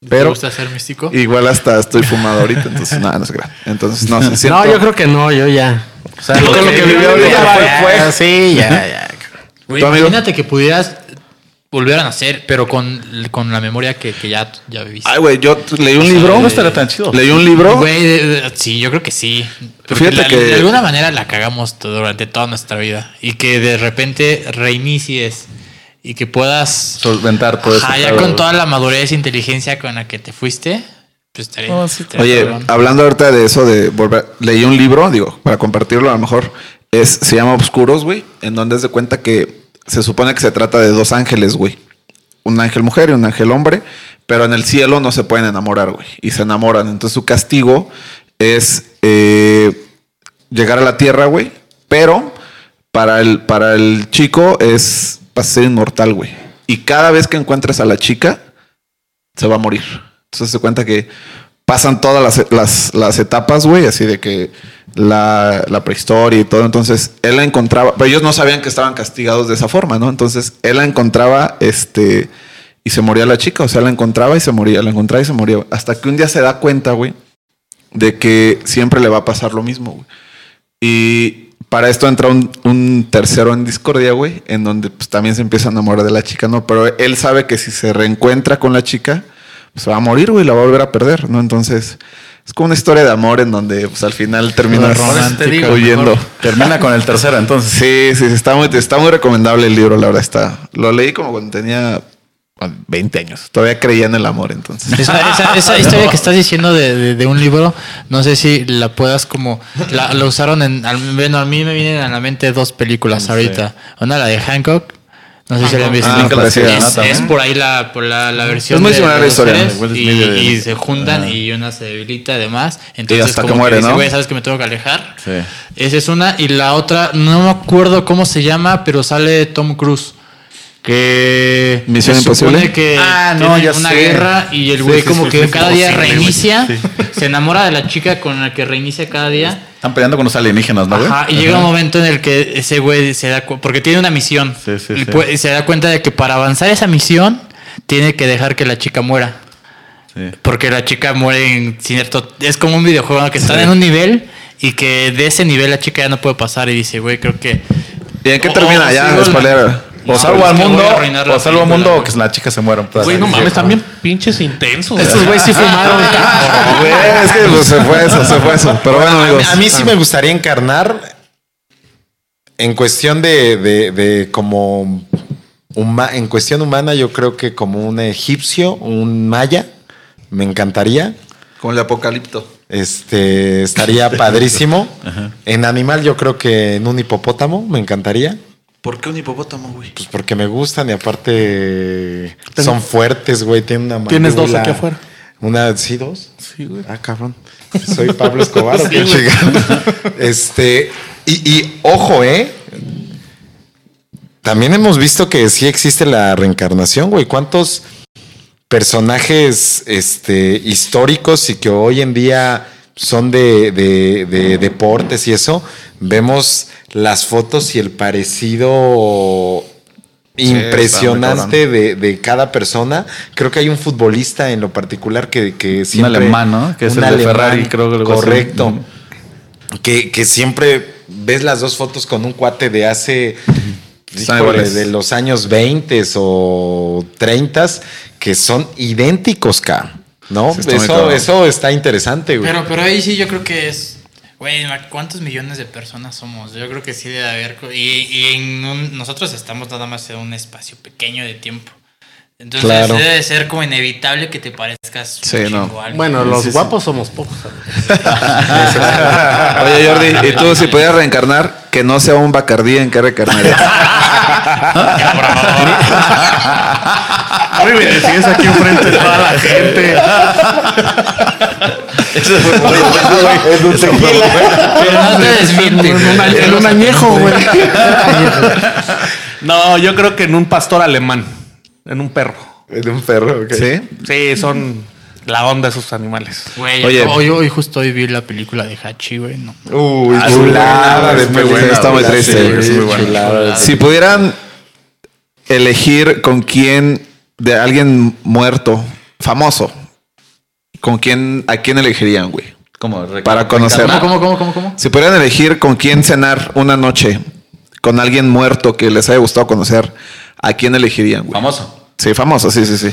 E: ¿Te
A: Pero
E: gusta ser místico?
A: igual hasta estoy fumado ahorita, entonces nada, no se crean. Entonces, <laughs> no sé, siento-
D: No, yo creo que no, yo ya. O sea,
A: lo que viví <laughs> ahorita
D: ya,
A: fue-
D: ya,
A: fue.
D: Sí, ya, ya.
E: Imagínate que pudieras volver a nacer, pero con, con la memoria que, que ya, ya viviste.
A: Ay, güey, yo leí un libro.
B: No estaría tan chido.
A: Leí un libro.
E: Güey, sí, yo creo que sí. Porque
A: Fíjate
E: la-
A: que-
E: de alguna manera la cagamos to- durante toda nuestra vida. Y que de repente reinicies y que puedas.
B: Solventar todo
E: Ajá,
B: eso.
E: ya con toda la madurez e inteligencia con la que te fuiste, pues estaría.
B: No, sí,
E: estaría
A: Oye,
E: cabrón.
A: hablando ahorita de eso de volver, leí un libro, digo, para compartirlo a lo mejor, es, se llama Obscuros, güey, en donde es de cuenta que se supone que se trata de dos ángeles, güey. Un ángel mujer y un ángel hombre, pero en el cielo no se pueden enamorar, güey, y se enamoran. Entonces su castigo es eh, llegar a la tierra, güey, pero para el, para el chico es para ser inmortal, güey. Y cada vez que encuentres a la chica, se va a morir. Entonces se cuenta que pasan todas las, las, las etapas, güey, así de que la, prehistoria y todo. Entonces él la encontraba, pero ellos no sabían que estaban castigados de esa forma, ¿no? Entonces él la encontraba, este, y se moría la chica, o sea, la encontraba y se moría, la encontraba y se moría. Hasta que un día se da cuenta, güey, de que siempre le va a pasar lo mismo, güey. Y para esto entra un, un tercero en discordia, güey, en donde pues, también se empieza a enamorar de la chica, ¿no? Pero él sabe que si se reencuentra con la chica, pues va a morir, güey, la va a volver a perder, ¿no? Entonces, es como una historia de amor en donde pues, al final termina
E: Romántico,
A: huyendo.
B: Termina con el tercero, entonces.
A: Sí, sí, sí, está muy, está muy recomendable el libro, la verdad está. Lo leí como cuando tenía bueno, 20 años. Todavía creía en el amor, entonces.
E: Esa, esa- esa historia que estás diciendo de, de- de un libro, no sé si la puedas como... La, la usaron en... al- Bueno, a mí me vienen a la mente dos películas ahorita. Una, la de Hancock, No sé si la han visto.
A: Ah,
E: es, por ahí la, por la, la versión.
A: Es muy
E: de-
A: similar
E: de
A: la
E: los
A: historia,
E: Y,
B: y-
E: y se juntan
B: Ajá.
E: y una se debilita además. Entonces,
A: hasta
E: como
A: que muere,
E: dice,
A: ¿no?
E: güey, sabes que me tengo que alejar.
B: Sí.
E: Esa es una. Y la otra, no me acuerdo cómo se llama, pero sale Tom Cruise. Que
A: Misión
E: se supone
A: Imposible.
E: que
B: Ah, no, ya
E: una
B: sé.
E: guerra y el güey
B: sí,
E: como
B: sí,
E: que cada día reinicia,
C: Sí.
E: se enamora de la chica con la que reinicia cada día.
B: Están peleando con los alienígenas, ¿no, güey?
E: Ajá, y llega un momento en el que ese güey se da porque tiene una misión.
B: Sí, sí,
E: y
B: sí.
E: se da cuenta de que para avanzar esa misión tiene que dejar que la chica muera.
B: Sí.
E: Porque la chica muere en cierto. Es como un videojuego ¿no? que están en un nivel y que de ese nivel la chica ya no puede pasar. Y dice, güey, creo que.
A: ¿Y en qué termina? ya, spoiler.
B: O salvo al mundo, o salvo al mundo, o que la chica se muera.
C: Güey, no mames, también pinches intensos.
D: Estos güeyes sí fumaron.
A: Güey, <laughs> es que pues, se fue eso, se fue eso. Pero bueno,
F: A mí,
A: amigos.
F: a mí sí me gustaría encarnar en cuestión de, de, de como huma- en cuestión humana, yo creo que como un egipcio, un maya, me encantaría.
A: Con el apocalipto.
F: Este estaría padrísimo. <laughs> En animal, yo creo que en un hipopótamo me encantaría.
A: ¿Por qué un hipopótamo, güey?
F: Pues porque me gustan y aparte son fuertes, güey. Tienen una
C: Tienes dos aquí afuera.
F: Una, sí, dos.
C: Sí, güey.
F: Ah, cabrón. Soy Pablo Escobar. <laughs> ¿o qué? <laughs> Este, y, y ojo, ¿eh? También hemos visto que sí existe la reencarnación, güey. ¿Cuántos personajes este, históricos y que hoy en día son de, de- de deportes y eso? Vemos las fotos y el parecido impresionante de, de cada persona. Creo que hay un futbolista en lo particular que, que siempre...
B: alemán, ¿no? Que es
F: un
B: el de Ferrari, creo que.
F: Correcto. Que, que siempre ves las dos fotos con un cuate de hace... Híjole, de los años 20 o 30 que son idénticos, ca. ¿No? Eso, eso está interesante, güey.
E: Pero, pero ahí sí yo creo que es. Güey, ¿cuántos millones de personas somos? Yo creo que sí debe haber. Y, y en un- nosotros estamos nada más en un espacio pequeño de tiempo. Entonces
F: Claro.
E: debe de ser como inevitable que te parezcas. un
A: Sí, no.
E: chingo a alguien.
D: Bueno, los guapos somos pocos. <laughs>
A: Oye, Jordi, ¿y tú si pudieras reencarnar, que no sea un Bacardí, en qué reencarnarías?
C: Oye, me decías aquí enfrente de toda la gente. <laughs>
E: Pero no te desmiente.
C: En un, añe- en un añejo, güey. No, yo creo que en un pastor alemán. En un perro.
F: De un perro, ok.
A: ¿Sí?
C: Sí, son la onda esos animales.
E: Güey,
A: Oye.
E: hoy, hoy justo hoy vi la película de Hachi, güey. No.
F: Uy,
B: Ah,
F: chulada de
B: muy
F: película.
B: buena,
A: está muy
F: güey.
A: triste,
F: Sí,
A: güey, es muy
B: buena.
F: chulada.
A: Si pudieran elegir con quién, de alguien muerto, famoso, ¿con quién, a quién elegirían, güey?
B: ¿Cómo?
A: Para conocer.
E: ¿Cómo, cómo, cómo, cómo, cómo?
A: Si pudieran elegir con quién cenar una noche con alguien muerto que les haya gustado conocer, ¿a quién elegirían, güey?
B: Famoso.
A: Sí, famoso, sí, sí, sí.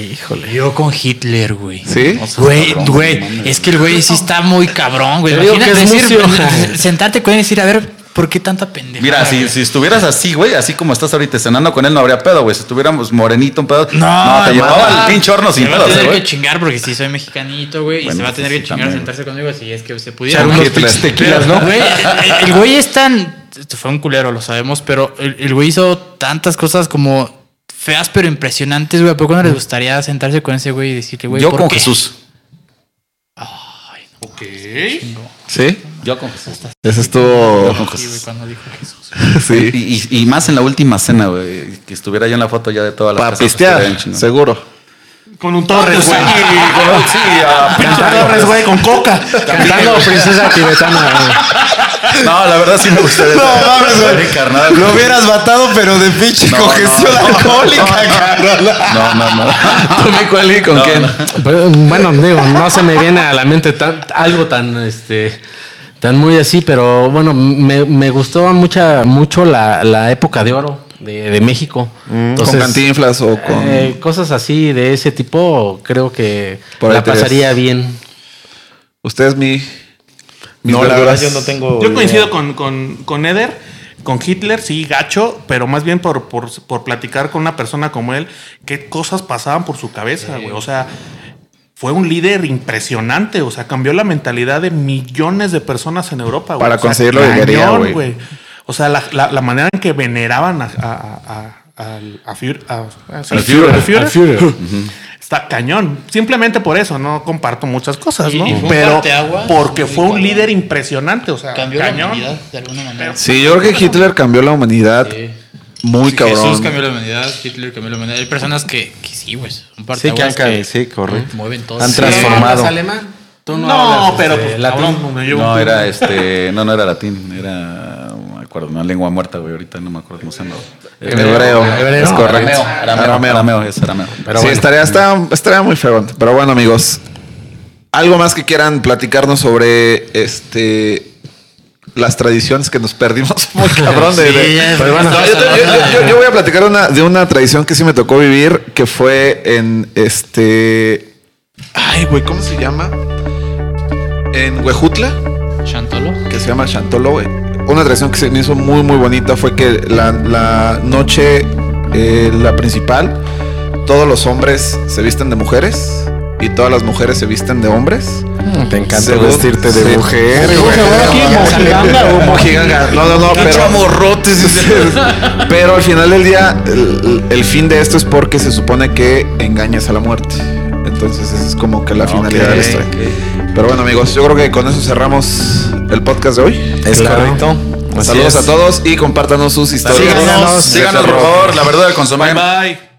E: Híjole. Yo con Hitler, güey.
A: ¿Sí?
E: Güey, güey, es que el güey sí está muy cabrón, güey. Imagínate
D: que es
E: decir, <laughs> sentarte con él y decir, a ver, ¿por qué tanta pendeja?
B: Mira, si, si estuvieras así, güey, así como estás ahorita cenando con él, no habría pedo, güey. Si estuviéramos morenito, un pedo.
E: No,
B: te llevaba al pinche horno sin
E: Se va a tener que chingar porque sí soy mexicanito, güey. y se va a tener que chingar
B: también.
E: sentarse conmigo si es que se pudiera.
F: Echar unos pinches tequilas, ¿no?
E: Güey, el, el güey es tan. Fue un culero, lo sabemos, pero el, el güey hizo tantas cosas como feas pero impresionantes, güey. ¿A poco no les gustaría sentarse con ese güey y decirle, güey,
B: Yo
E: ¿por
B: con
E: qué?
B: Jesús.
C: Ok.
A: ¿Sí?
B: Yo con Jesús.
A: Ese estuvo.
B: Yo con Jesús.
E: cuando dijo Jesús. <laughs>
A: Sí.
B: Y, y- y más en la última cena, güey. Que estuviera yo en la foto ya de todas las
A: Para
B: pues,
A: pistear, seguro.
C: Con un Torres, güey.
B: Sí, a
C: Pinche Torres, güey, con coca.
D: Cantando princesa tibetana. güey.
B: No, la verdad sí me gustaría.
F: No mames, güey. Lo hubieras matado, pero de pinche
B: No,
F: congestión
B: no, no.
F: alcohólica, cabrón.
B: No, no, no.
A: ¿Tú, mi cuali, con
B: No,
A: quién?
B: no.
D: Pero, bueno, digo, no se me viene a la mente tan, algo tan, este, tan muy así, pero bueno, me, me gustó mucha, mucho la, la época de oro de, de México.
A: ¿Con cantinflas o con.?
D: eh, cosas así de ese tipo, creo que
A: Por
D: la pasaría bien.
A: Usted es mi.
F: No, la verdad yo no tengo.
C: Yo
F: idea.
C: coincido con, con, con Eder, con Hitler, sí, gacho, pero más bien por, por, por platicar con una persona como él, qué cosas pasaban por su cabeza, güey. O sea, fue un líder impresionante, o sea, cambió la mentalidad de millones de personas en Europa, güey.
A: Para
C: O sea,
A: conseguir lo que quería,
C: cañón,
A: güey.
C: O sea, la, la- la manera en que veneraban a, a- a- a Führer. a- a- sí,
B: Al Führer.
C: Está cañón. Simplemente por eso no comparto muchas cosas, ¿no?
E: y fue un
C: Pero
E: parteaguas
C: porque fue un líder impresionante, o sea,
E: Cambió la
C: cañón.
E: humanidad de alguna manera.
A: Sí, yo creo que Hitler cambió la humanidad
E: Sí.
A: muy
E: Sí,
A: cabrón.
E: Jesús cambió la humanidad, Hitler cambió la humanidad. Hay personas que, que sí, güey. Un
F: Sí, que han caído, sí, correcto.
E: mueven todo.
F: Han transformado.
D: ¿Hablas alemán? Tú
C: No,
D: hablas,
C: pero
D: este,
C: pues,
D: latín.
C: cabrón,
B: No, era este. No, no era latín. Era. Acuerdo. Una lengua muerta, güey. Ahorita no me acuerdo cómo se llama.
A: Hebreo. Es correcto.
B: Arameo. Arameo. Arameo. Es arameo.
A: sí, estaría, está- estaría muy feo. Pero bueno, amigos. ¿Algo más que quieran platicarnos sobre este las tradiciones que nos perdimos? <laughs> Muy cabrón de.
E: Sí,
A: de-
E: ya,
A: Pero bueno,
E: estamos
A: yo, yo-
E: hablando
A: yo-
E: de-
A: yo voy a platicar una, de una tradición que sí me tocó vivir, que fue en este. Ay, güey, ¿cómo se llama? En Huejutla
E: Chantolo.
A: que se llama Chantolo, güey. Una tradición que se me hizo muy, muy bonita fue que la, la noche, eh, la principal, todos los hombres se visten de mujeres y todas las mujeres se visten de hombres.
F: Te encanta
A: Según-
F: vestirte de
A: sí.
F: mujer, güey. <laughs>
A: No, no, no, pero. <laughs> pero al final del día, el, el fin de esto es porque se supone que engañas a la muerte. Entonces, esa es como que la finalidad de la historia. Pero bueno, amigos, yo creo que con eso cerramos el podcast de hoy.
F: Es
D: Claro.
F: correcto. Así
A: Saludos
F: es.
A: a todos y compártanos sus historias.
B: Síganos, síganos, por favor. La verdad del.
C: Bye bye.